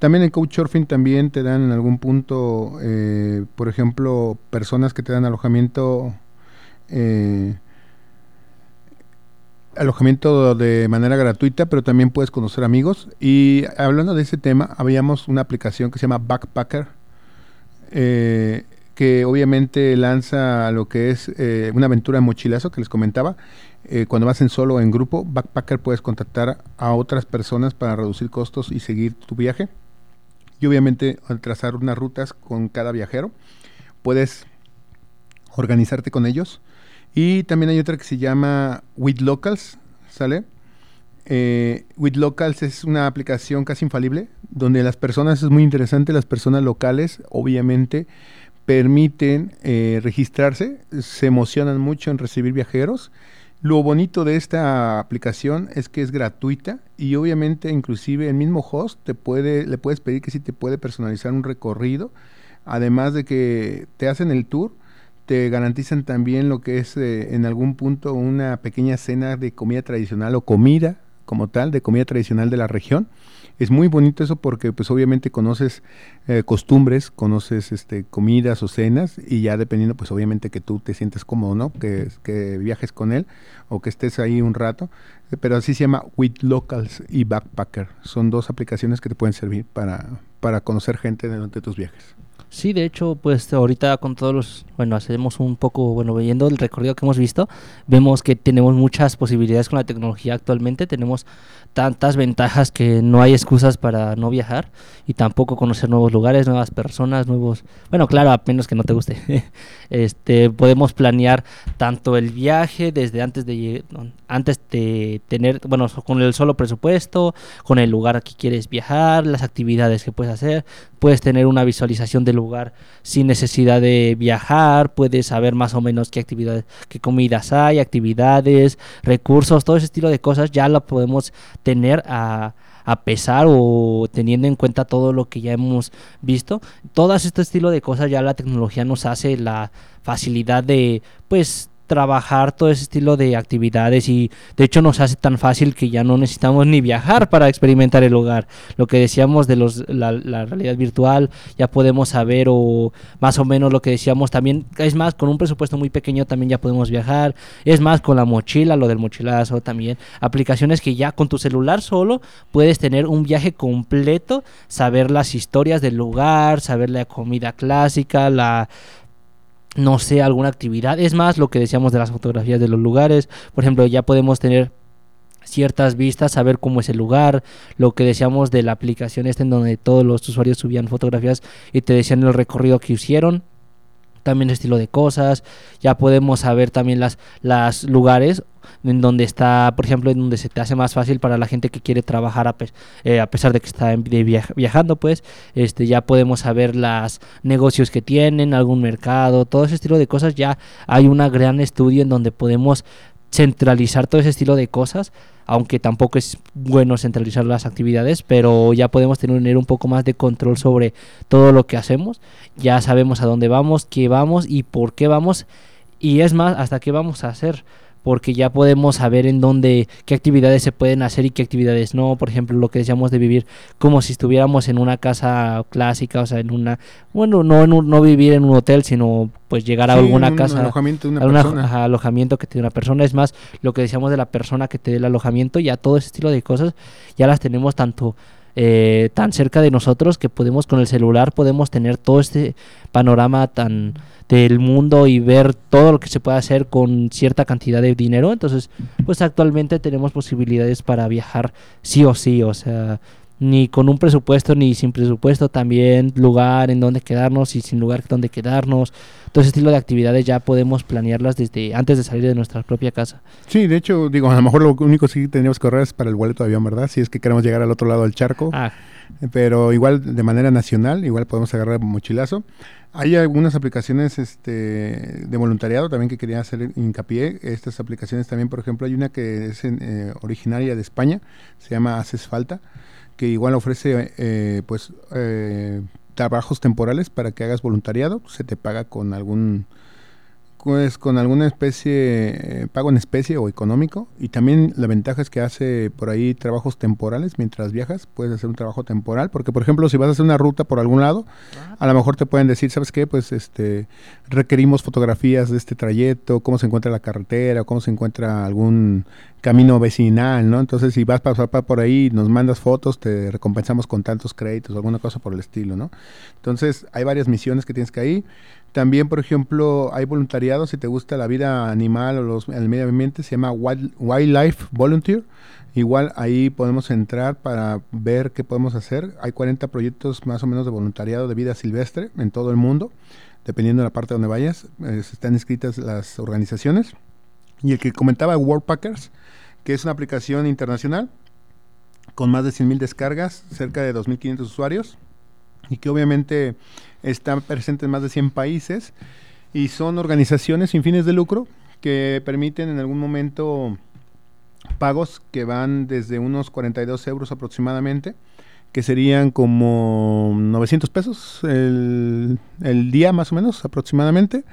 [SPEAKER 3] También en Couchsurfing también te dan en algún punto, eh, por ejemplo, personas que te dan alojamiento eh, alojamiento de manera gratuita, pero también puedes conocer amigos. Y hablando de ese tema, habíamos una aplicación que se llama Backpacker, eh, que obviamente lanza lo que es eh, una aventura en mochilazo que les comentaba. Eh, cuando vas en solo o en grupo, Backpacker puedes contactar a otras personas para reducir costos y seguir tu viaje. Y obviamente al trazar unas rutas con cada viajero, puedes organizarte con ellos y también hay otra que se llama With Locals, ¿sale? Eh, With Locals es una aplicación casi infalible, donde las personas, es muy interesante, las personas locales obviamente permiten eh, registrarse, se emocionan mucho en recibir viajeros. Lo bonito de esta aplicación es que es gratuita y obviamente inclusive el mismo host te puede, le puedes pedir que si te puede personalizar un recorrido, además de que te hacen el tour te garantizan también lo que es eh, en algún punto una pequeña cena de comida tradicional o comida como tal, de comida tradicional de la región. Es muy bonito eso porque pues obviamente conoces eh, costumbres, conoces este, comidas o cenas y ya dependiendo pues obviamente que tú te sientes cómodo, ¿no? Que, que viajes con él o que estés ahí un rato. Pero así se llama With Locals y Backpacker. Son dos aplicaciones que te pueden servir para, para conocer gente durante tus viajes.
[SPEAKER 4] Sí, de hecho, pues ahorita con todos los, bueno, hacemos un poco, bueno, viendo el recorrido que hemos visto, vemos que tenemos muchas posibilidades con la tecnología actualmente, tenemos tantas ventajas que no hay excusas para no viajar y tampoco conocer nuevos lugares, nuevas personas, nuevos, bueno, claro, a menos que no te guste. [LAUGHS] este, podemos planear tanto el viaje desde antes de antes de tener, bueno, con el solo presupuesto, con el lugar que quieres viajar, las actividades que puedes hacer, puedes tener una visualización del lugar sin necesidad de viajar, puedes saber más o menos qué actividades, qué comidas hay, actividades, recursos, todo ese estilo de cosas ya lo podemos tener a, a pesar o teniendo en cuenta todo lo que ya hemos visto. Todo este estilo de cosas ya la tecnología nos hace la facilidad de pues trabajar todo ese estilo de actividades y de hecho nos hace tan fácil que ya no necesitamos ni viajar para experimentar el hogar. Lo que decíamos de los, la, realidad virtual, ya podemos saber o más o menos lo que decíamos también, es más, con un presupuesto muy pequeño también ya podemos viajar, es más, con la mochila, lo del mochilazo también, aplicaciones que ya con tu celular solo puedes tener un viaje completo, saber las historias del lugar, saber la comida clásica, la no sé, alguna actividad. Es más, lo que decíamos de las fotografías de los lugares. Por ejemplo, ya podemos tener ciertas vistas, saber cómo es el lugar, lo que decíamos de la aplicación esta en donde todos los usuarios subían fotografías y te decían el recorrido que hicieron, también estilo de cosas, ya podemos saber también las, las lugares en donde está, por ejemplo, en donde se te hace más fácil para la gente que quiere trabajar a, eh, a pesar de que está viajando, pues, este, ya podemos saber los negocios que tienen, algún mercado, todo ese estilo de cosas, ya hay un gran estudio en donde podemos centralizar todo ese estilo de cosas, aunque tampoco es bueno centralizar las actividades, pero ya podemos tener un poco más de control sobre todo lo que hacemos, ya sabemos a dónde vamos, qué vamos y por qué vamos, y es más, hasta qué vamos a hacer porque ya podemos saber en dónde, qué actividades se pueden hacer y qué actividades no. Por ejemplo, lo que decíamos de vivir como si estuviéramos en una casa clásica, o sea, en una, bueno, no, en no vivir en un hotel, sino pues llegar a alguna casa,
[SPEAKER 3] alojamiento de una
[SPEAKER 4] persona. alojamiento que tiene una persona. Es más, lo que decíamos de la persona que te dé el alojamiento, ya todo ese estilo de cosas ya las tenemos tanto eh, tan cerca de nosotros que podemos con el celular podemos tener todo este panorama tan del mundo y ver todo lo que se puede hacer con cierta cantidad de dinero. Entonces, pues actualmente tenemos posibilidades para viajar sí o sí, o sea, ni con un presupuesto ni sin presupuesto, también lugar en donde quedarnos y sin lugar donde quedarnos. Todo ese estilo de actividades ya podemos planearlas desde antes de salir de nuestra propia casa.
[SPEAKER 3] Sí, de hecho, digo, a lo mejor lo único que sí tendríamos que correr es para el boleto de avión, ¿verdad? Si es que queremos llegar al otro lado del charco.
[SPEAKER 4] Ah,
[SPEAKER 3] Pero igual de manera nacional, igual podemos agarrar mochilazo. Hay algunas aplicaciones este, de voluntariado también que quería hacer hincapié. Estas aplicaciones también, por ejemplo, hay una que es en, eh, originaria de España, se llama Haces Falta, que igual ofrece eh, pues eh, trabajos temporales para que hagas voluntariado. Se te paga con algún pues con alguna especie, eh, pago en especie o económico. Y también la ventaja es que hace por ahí trabajos temporales mientras viajas. Puedes hacer un trabajo temporal. Porque, por ejemplo, si vas a hacer una ruta por algún lado, a lo mejor te pueden decir, ¿sabes qué? Pues este requerimos fotografías de este trayecto, cómo se encuentra la carretera, cómo se encuentra algún camino vecinal, ¿no? Entonces, si vas a pasar pa- por ahí, nos mandas fotos, te recompensamos con tantos créditos, alguna cosa por el estilo, ¿no? Entonces, hay varias misiones que tienes que ir. También, por ejemplo, hay voluntariado, si te gusta la vida animal o los, el medio ambiente, se llama Wild- Wildlife Volunteer. Igual ahí podemos entrar para ver qué podemos hacer. Hay 40 proyectos más o menos de voluntariado de vida silvestre en todo el mundo, dependiendo de la parte donde vayas. están inscritas las organizaciones. Y el que comentaba Worldpackers, que es una aplicación internacional con más de 100.000 descargas, cerca de 2.500 usuarios, y que obviamente está presente en más de 100 países, y son organizaciones sin fines de lucro que permiten en algún momento pagos que van desde unos 42 euros aproximadamente, que serían como 900 pesos el, el día más o menos aproximadamente.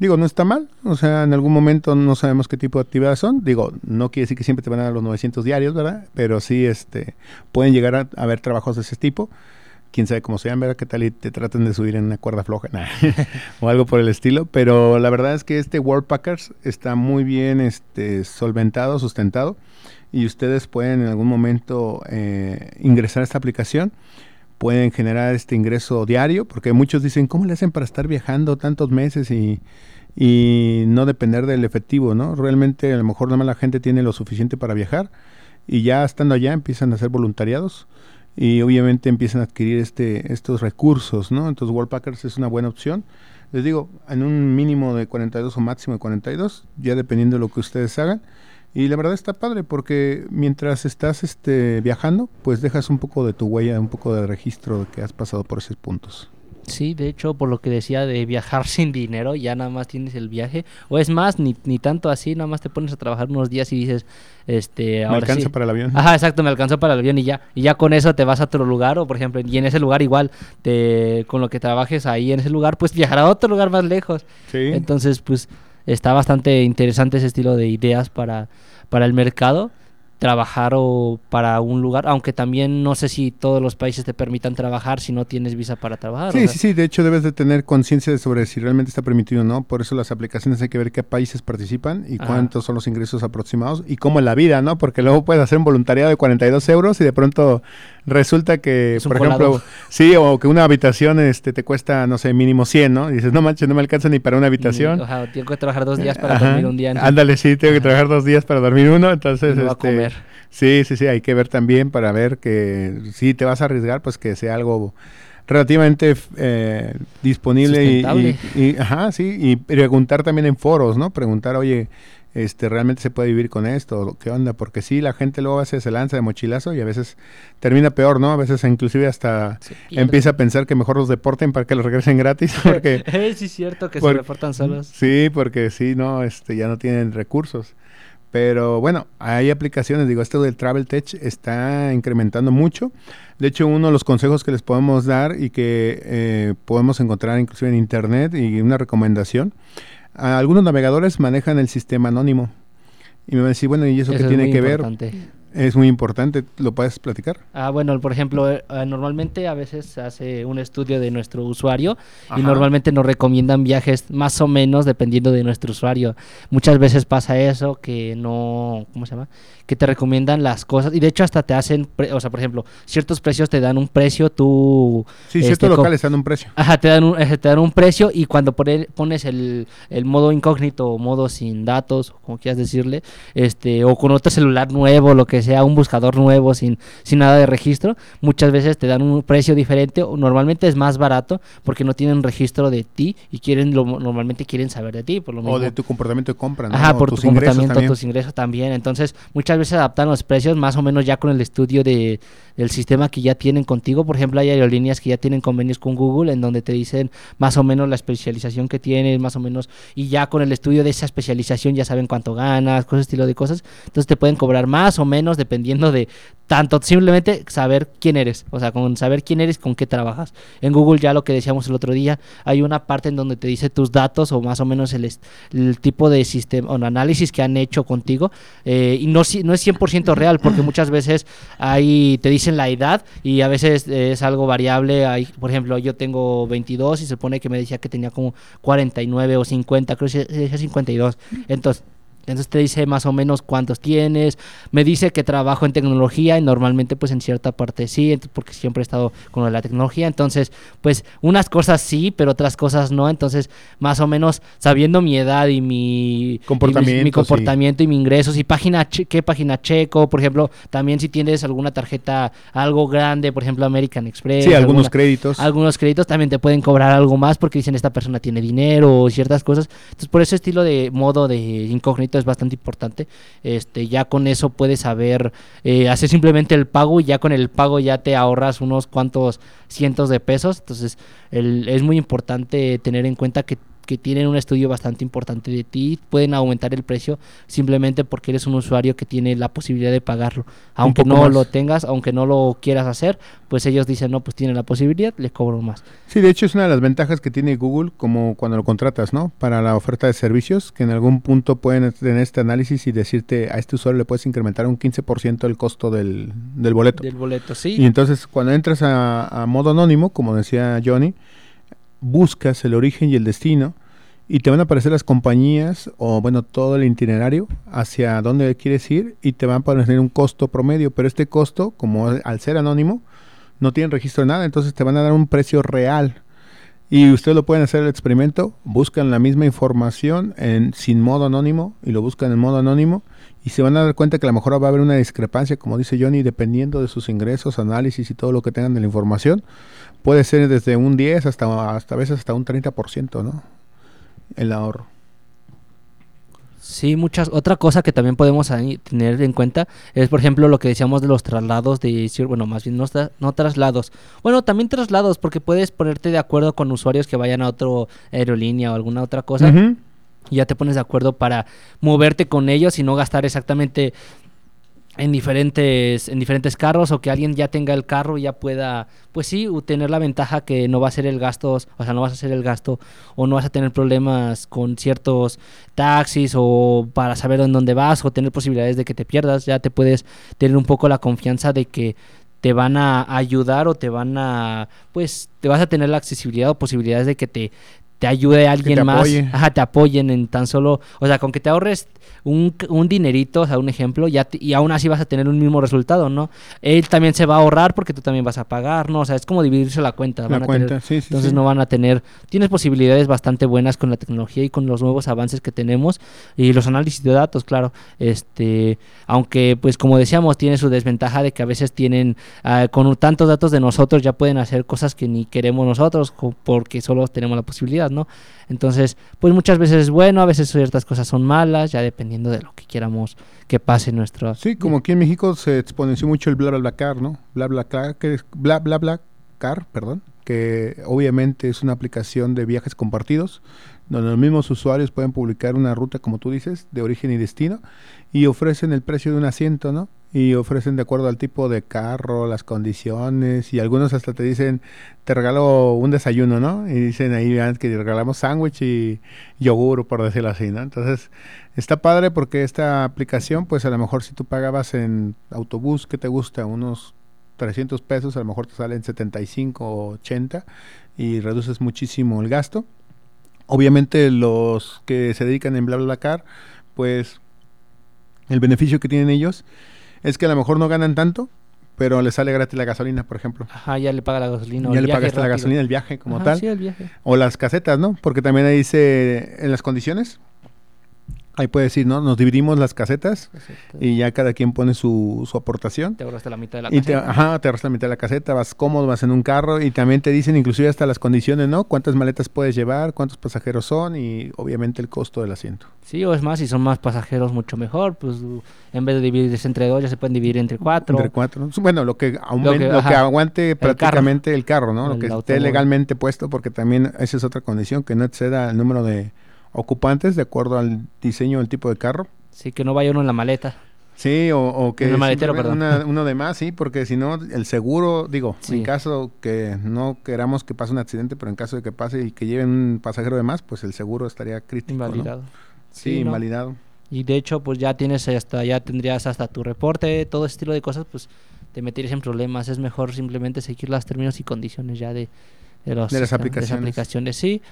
[SPEAKER 3] Digo, no está mal, o sea, en algún momento no sabemos qué tipo de actividades son. Digo, no quiere decir que siempre te van a dar los 900 diarios, ¿verdad? Pero sí este, pueden llegar a haber trabajos de ese tipo. Quién sabe cómo sean, ¿verdad? ¿Qué tal y te tratan de subir en una cuerda floja? [LAUGHS] Nah, o algo por el estilo. Pero la verdad es que este Worldpackers está muy bien este, solventado, sustentado. Y ustedes pueden en algún momento eh, ingresar a esta aplicación pueden generar este ingreso diario, porque muchos dicen, ¿cómo le hacen para estar viajando tantos meses y, y no depender del efectivo, ¿no? Realmente a lo mejor nada más la gente tiene lo suficiente para viajar y ya estando allá empiezan a hacer voluntariados y obviamente empiezan a adquirir este, estos recursos, ¿no? Entonces Worldpackers es una buena opción. Les digo, en un mínimo de 42 o máximo de 42, ya dependiendo de lo que ustedes hagan. Y la verdad está padre porque mientras estás este, viajando, pues dejas un poco de tu huella, un poco de registro de que has pasado por esos puntos.
[SPEAKER 4] Sí, de hecho, por lo que decía de viajar [LAUGHS] sin dinero, ya nada más tienes el viaje. O es más, ni, ni tanto así, nada más te pones a trabajar unos días y dices, este,
[SPEAKER 3] Me
[SPEAKER 4] ahora
[SPEAKER 3] alcanza
[SPEAKER 4] sí.
[SPEAKER 3] para el avión.
[SPEAKER 4] Ajá, exacto, me alcanzó para el avión y ya. Y ya con eso te vas a otro lugar, o por ejemplo, y en ese lugar igual, te, con lo que trabajes ahí en ese lugar, pues [LAUGHS] viajar a otro lugar más lejos.
[SPEAKER 3] Sí.
[SPEAKER 4] Entonces, pues está bastante interesante ese estilo de ideas para, para el mercado. Trabajar o para un lugar, aunque también no sé si todos los países te permitan trabajar si no tienes visa para trabajar. o
[SPEAKER 3] Sí,
[SPEAKER 4] sea,
[SPEAKER 3] sí, sí, de hecho debes de tener conciencia de sobre si realmente está permitido o no, por eso las aplicaciones hay que ver qué países participan y
[SPEAKER 4] Ajá.
[SPEAKER 3] cuántos son los ingresos aproximados y cómo en la vida, ¿no? Porque luego puedes hacer un voluntariado de 42 euros y de pronto resulta que, por ejemplo, sí, o que una habitación este, te cuesta, no sé, mínimo 100, ¿no? Y dices, no manches, no me alcanza ni para una habitación.
[SPEAKER 4] O sea, tengo que trabajar dos días para
[SPEAKER 3] Ajá.
[SPEAKER 4] dormir un día.
[SPEAKER 3] Ándale, sí, tengo que trabajar dos días para dormir uno, entonces...
[SPEAKER 4] Va a
[SPEAKER 3] este,
[SPEAKER 4] comer.
[SPEAKER 3] Sí, sí, sí, hay que ver también para ver que si te vas a arriesgar, pues que sea algo relativamente eh, disponible y, y- y- ajá, sí, y preguntar también en foros, ¿no? Preguntar, oye, este, ¿realmente se puede vivir con esto? ¿Qué onda? Porque sí, la gente luego a veces se lanza de mochilazo y a veces termina peor, ¿no? A veces inclusive hasta empieza a pensar que mejor los deporten para que los regresen gratis, [LAUGHS] porque...
[SPEAKER 4] Sí, es cierto que se reportan solos.
[SPEAKER 3] Sí, porque sí, no, este, ya no tienen recursos. Pero bueno, hay aplicaciones, digo, esto del Travel Tech está incrementando mucho. De hecho, uno de los consejos que les podemos dar y que eh, podemos encontrar inclusive en internet y una recomendación, algunos navegadores manejan el sistema anónimo. Y me van a decir, bueno, ¿y eso, qué
[SPEAKER 4] es
[SPEAKER 3] tiene que ver? Es muy importante. ¿Lo puedes platicar?
[SPEAKER 4] Ah, bueno, por ejemplo, eh, ah, normalmente a veces se hace un estudio de nuestro usuario
[SPEAKER 3] Ajá.
[SPEAKER 4] y normalmente nos recomiendan viajes más o menos dependiendo de nuestro usuario. Muchas veces pasa eso que no, ¿cómo se llama? Que te recomiendan las cosas y de hecho hasta te hacen, pre- o sea, por ejemplo, ciertos precios te dan un precio, tú
[SPEAKER 3] Sí,
[SPEAKER 4] este,
[SPEAKER 3] ciertos locales están a un precio.
[SPEAKER 4] Ajá, te dan un, eh, te dan un precio y cuando pones el, el modo incógnito o modo sin datos, como quieras decirle, este, o con otro celular nuevo, lo que sea, un buscador nuevo sin, sin nada de registro, muchas veces te dan un precio diferente o normalmente es más barato porque no tienen registro de ti y quieren lo, normalmente quieren saber de ti, por lo
[SPEAKER 3] O
[SPEAKER 4] mismo.
[SPEAKER 3] de tu comportamiento de compra, ¿no?
[SPEAKER 4] Ajá,
[SPEAKER 3] O
[SPEAKER 4] por
[SPEAKER 3] tus
[SPEAKER 4] tu comportamiento,
[SPEAKER 3] también.
[SPEAKER 4] tus ingresos también. Entonces, muchas veces adaptan los precios más o menos ya con el estudio de, del sistema que ya tienen contigo. Por ejemplo, hay aerolíneas que ya tienen convenios con Google en donde te dicen más o menos la especialización que tienes, más o menos, y ya con el estudio de esa especialización ya saben cuánto ganas, cosas estilo de cosas. Entonces te pueden cobrar más o menos dependiendo de tanto simplemente saber quién eres, o sea, con saber quién eres, con qué trabajas. En Google ya lo que decíamos el otro día, hay una parte en donde te dice tus datos o más o menos el, tipo de sistema o análisis que han hecho contigo eh, y no, no es 100% real porque muchas veces ahí te dicen la edad y a veces es algo variable. Hay, por ejemplo, yo tengo 22 y se supone que me decía que tenía como 49 o 50, creo que decía 52. Entonces, entonces te dice más o menos cuántos tienes, me dice que trabajo en tecnología y normalmente pues en cierta parte sí, porque siempre he estado con la tecnología, entonces pues unas cosas sí, pero otras cosas no, entonces más o menos sabiendo mi edad y mi y mi- mi,
[SPEAKER 3] Comportamiento,
[SPEAKER 4] comportamiento y mi ingresos y página qué página checo, por ejemplo, también si tienes alguna tarjeta algo grande, por ejemplo American Express,
[SPEAKER 3] Sí, algunos
[SPEAKER 4] alguna-
[SPEAKER 3] créditos.
[SPEAKER 4] algunos créditos también te pueden cobrar algo más porque dicen esta persona tiene dinero o ciertas cosas. Entonces, por ese estilo de modo de incógnito es bastante importante. Este, ya con eso puedes saber, eh, hacer simplemente el pago y ya con el pago ya te ahorras unos cuantos cientos de pesos. Entonces, el- es muy importante tener en cuenta que que tienen un estudio bastante importante de ti, pueden aumentar el precio simplemente porque eres un usuario que tiene la posibilidad de pagarlo. Aunque no
[SPEAKER 3] más.
[SPEAKER 4] lo tengas, aunque no lo quieras hacer, pues ellos dicen, no, pues tiene la posibilidad, le cobro más.
[SPEAKER 3] Sí, de hecho es una de las ventajas que tiene Google como cuando lo contratas, ¿no? Para la oferta de servicios, que en algún punto pueden tener este análisis y decirte a este usuario le puedes incrementar un 15% el costo del, del boleto.
[SPEAKER 4] Del boleto, sí.
[SPEAKER 3] Y entonces cuando entras a, a modo anónimo, como decía Johnny, buscas el origen y el destino y te van a aparecer las compañías o bueno todo el itinerario hacia dónde quieres ir y te van a poner un costo promedio, pero este costo como al ser anónimo no tienen registro de nada, entonces te van a dar un precio real. Y ustedes lo pueden hacer el experimento, buscan la misma información en sin modo anónimo y lo buscan en modo anónimo y se van a dar cuenta que a lo mejor va a haber una discrepancia, como dice Johnny, dependiendo de sus ingresos, análisis y todo lo que tengan de la información. Puede ser desde un 10 hasta, hasta a veces hasta un 30%, ¿no? El ahorro.
[SPEAKER 4] Sí, muchas. Otra cosa que también podemos tener en cuenta es, por ejemplo, lo que decíamos de los traslados de, bueno, más bien no, tra- no traslados. Bueno, también traslados, porque puedes ponerte de acuerdo con usuarios que vayan a otra aerolínea o alguna otra cosa. Y ya te pones de acuerdo para moverte con ellos y no gastar exactamente en diferentes en diferentes carros o que alguien ya tenga el carro y ya pueda pues sí tener la ventaja que no va a ser el gasto o sea no vas a hacer el gasto o no vas a tener problemas con ciertos taxis o para saber en dónde vas o tener posibilidades de que te pierdas. Ya te puedes tener un poco la confianza de que te van a ayudar o te van a pues te vas a tener la accesibilidad o posibilidades de que te te ayude alguien
[SPEAKER 3] te
[SPEAKER 4] más,
[SPEAKER 3] apoye.
[SPEAKER 4] ajá, te apoyen en tan solo, o sea, con que te ahorres un, un dinerito, o sea, un ejemplo, ya te- y aún así vas a tener un mismo resultado, ¿no? Él también se va a ahorrar porque tú también vas a pagar, ¿no? O sea, es como dividirse la cuenta.
[SPEAKER 3] La
[SPEAKER 4] a
[SPEAKER 3] cuenta,
[SPEAKER 4] tener-
[SPEAKER 3] sí, sí.
[SPEAKER 4] entonces
[SPEAKER 3] sí.
[SPEAKER 4] no van a tener, tienes posibilidades bastante buenas con la tecnología y con los nuevos avances que tenemos y los análisis de datos, claro. Este, aunque pues como decíamos, tiene su desventaja de que a veces tienen ah, con tantos datos de nosotros ya pueden hacer cosas que ni queremos nosotros porque solo tenemos la posibilidad, ¿no? Entonces, pues muchas veces es bueno, a veces ciertas cosas son malas, ya dependiendo de lo que quieramos que pase en nuestro
[SPEAKER 3] Sí, como aquí en México se exponenció mucho el bla bla car, ¿no? Bla bla car, que bla bla bla car, perdón, que obviamente es una aplicación de viajes compartidos, donde los mismos usuarios pueden publicar una ruta, como tú dices, de origen y destino, y ofrecen el precio de un asiento, ¿no? Y ofrecen de acuerdo al tipo de carro, las condiciones y algunos hasta te dicen, te regalo un desayuno, ¿no? Y dicen ahí que regalamos sándwich y yogur, por decirlo así, ¿no? Entonces, está padre porque esta aplicación, pues a lo mejor si tú pagabas en autobús, que te gusta? Unos 300 pesos, a lo mejor te salen 75 o 80 y reduces muchísimo el gasto. Obviamente los que se dedican en BlaBlaCar, pues el beneficio que tienen ellos es que a lo mejor no ganan tanto, pero le sale gratis la gasolina, por ejemplo.
[SPEAKER 4] Ajá, ya le paga la gasolina.
[SPEAKER 3] Ya le pagaste la gasolina, el viaje como tal.
[SPEAKER 4] Sí, el viaje.
[SPEAKER 3] O las casetas, ¿no? Porque también ahí dice en las condiciones Ahí puede decir, ¿no? Nos dividimos las casetas y ya cada quien pone su, su aportación.
[SPEAKER 4] Te ahorraste la mitad de la
[SPEAKER 3] caseta. Te, ajá, te ahorraste la mitad de la caseta, vas cómodo, vas en un carro y también te dicen inclusive hasta las condiciones, ¿no? Cuántas maletas puedes llevar, cuántos pasajeros son y obviamente el costo del asiento.
[SPEAKER 4] Sí, o es más, si son más pasajeros mucho mejor, pues en vez de dividirse entre dos ya se pueden dividir entre cuatro.
[SPEAKER 3] Entre cuatro. Bueno, lo que, lo que, aguante prácticamente el carro, ¿no? lo que esté legalmente puesto porque también esa es otra condición, que no exceda el número de ocupantes de acuerdo al diseño del tipo de carro.
[SPEAKER 4] Sí, que no vaya uno en la maleta.
[SPEAKER 3] Sí, o, que
[SPEAKER 4] en el maletero, perdón.
[SPEAKER 3] uno de más, sí, porque si no, el seguro, digo, en caso que no queramos que pase un accidente, pero en caso de que pase y que lleven un pasajero de más, pues el seguro estaría crítico.
[SPEAKER 4] Invalidado.
[SPEAKER 3] Sí, invalidado.
[SPEAKER 4] Y de hecho, pues ya tienes hasta, ya tendrías hasta tu reporte, todo ese estilo de cosas, pues te meterías en problemas. Es mejor simplemente seguir los términos y condiciones ya de, de, los,
[SPEAKER 3] de las aplicaciones. De las
[SPEAKER 4] aplicaciones. Sí,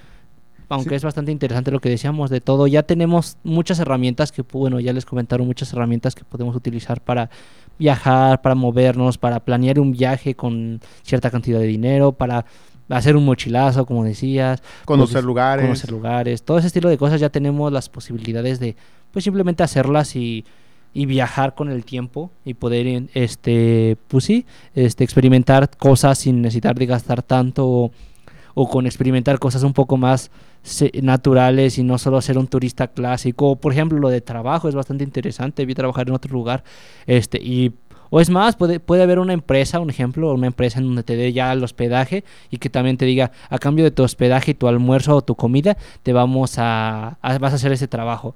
[SPEAKER 4] aunque es bastante interesante lo que decíamos de todo. Ya tenemos muchas herramientas que, bueno, ya les comentaron muchas herramientas que podemos utilizar para viajar, para movernos, para planear un viaje con cierta cantidad de dinero, para hacer un mochilazo, como decías.
[SPEAKER 3] Conocer pues, lugares.
[SPEAKER 4] Conocer lugares. Todo ese estilo de cosas ya tenemos las posibilidades de, pues simplemente hacerlas y, y viajar con el tiempo y poder, este, pues sí, este, experimentar cosas sin necesitar de gastar tanto o con experimentar cosas un poco más naturales y no solo ser un turista clásico. Por ejemplo, lo de trabajo es bastante interesante. Vi trabajar en otro lugar este y o es más, puede, puede haber una empresa, un ejemplo, una empresa en donde te dé ya el hospedaje y que también te diga, a cambio de tu hospedaje y tu almuerzo o tu comida, te vamos a, vas a hacer ese trabajo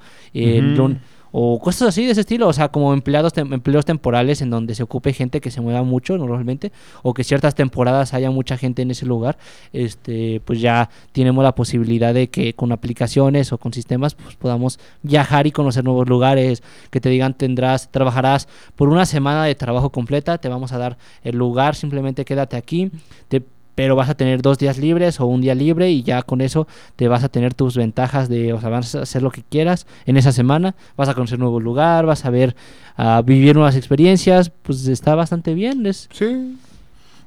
[SPEAKER 4] o cosas así de ese estilo, o sea, como empleados empleos temporales en donde se ocupe gente que se mueva mucho normalmente o que ciertas temporadas haya mucha gente en ese lugar, este pues ya tenemos la posibilidad de que con aplicaciones o con sistemas pues podamos viajar y conocer nuevos lugares, que te digan tendrás trabajarás por una semana de trabajo completa, te vamos a dar el lugar, simplemente quédate aquí, te pero vas a tener dos días libres o un día libre y ya con eso te vas a tener tus ventajas de, o sea, vas a hacer lo que quieras en esa semana, vas a conocer un nuevo lugar, vas a ver, a vivir nuevas experiencias, pues está bastante bien. Es...
[SPEAKER 3] Sí,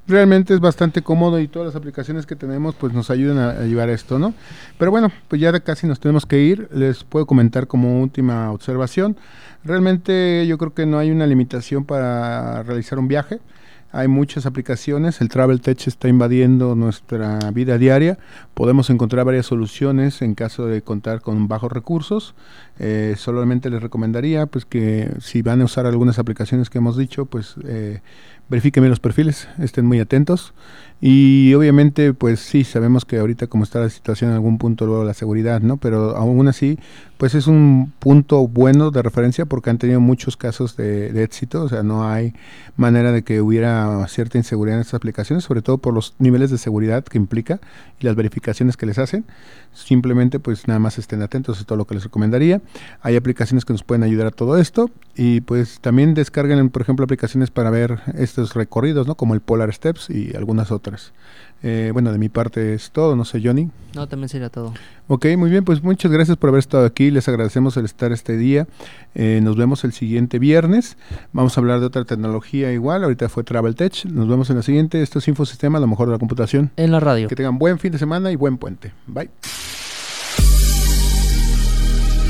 [SPEAKER 3] realmente es bastante cómodo y todas las aplicaciones que tenemos pues nos ayudan a, llevar esto, ¿no? Pero bueno, pues ya casi nos tenemos que ir, les puedo comentar como última observación, realmente yo creo que no hay una limitación para realizar un viaje, hay muchas aplicaciones, el Travel Tech está invadiendo nuestra vida diaria, podemos encontrar varias soluciones en caso de contar con bajos recursos. Eh, solamente les recomendaría pues que si van a usar algunas aplicaciones que hemos dicho, pues eh, verifiquen los perfiles, estén muy atentos. Y obviamente, pues sí, sabemos que ahorita como está la situación en algún punto luego la seguridad, ¿no? Pero aún así, pues es un punto bueno de referencia porque han tenido muchos casos de, éxito, o sea, no hay manera de que hubiera cierta inseguridad en estas aplicaciones, sobre todo por los niveles de seguridad que implica y las verificaciones que les hacen. Simplemente, pues nada más estén atentos, es todo lo que les recomendaría. Hay aplicaciones que nos pueden ayudar a todo esto y pues también descarguen, por ejemplo, aplicaciones para ver estos recorridos, ¿no? Como el Polar Steps y algunas otras. Eh, bueno, de mi parte es todo, no sé, Johnny.
[SPEAKER 4] No, también sería todo.
[SPEAKER 3] Ok, muy bien, pues muchas gracias por haber estado aquí, les agradecemos el estar este día. Eh, nos vemos el siguiente viernes. Vamos a hablar de otra tecnología igual, ahorita fue Travel Tech. Nos vemos en la siguiente. Esto es Infosistema, lo mejor de la computación.
[SPEAKER 4] En la radio.
[SPEAKER 3] Que tengan buen fin de semana y buen puente. Bye.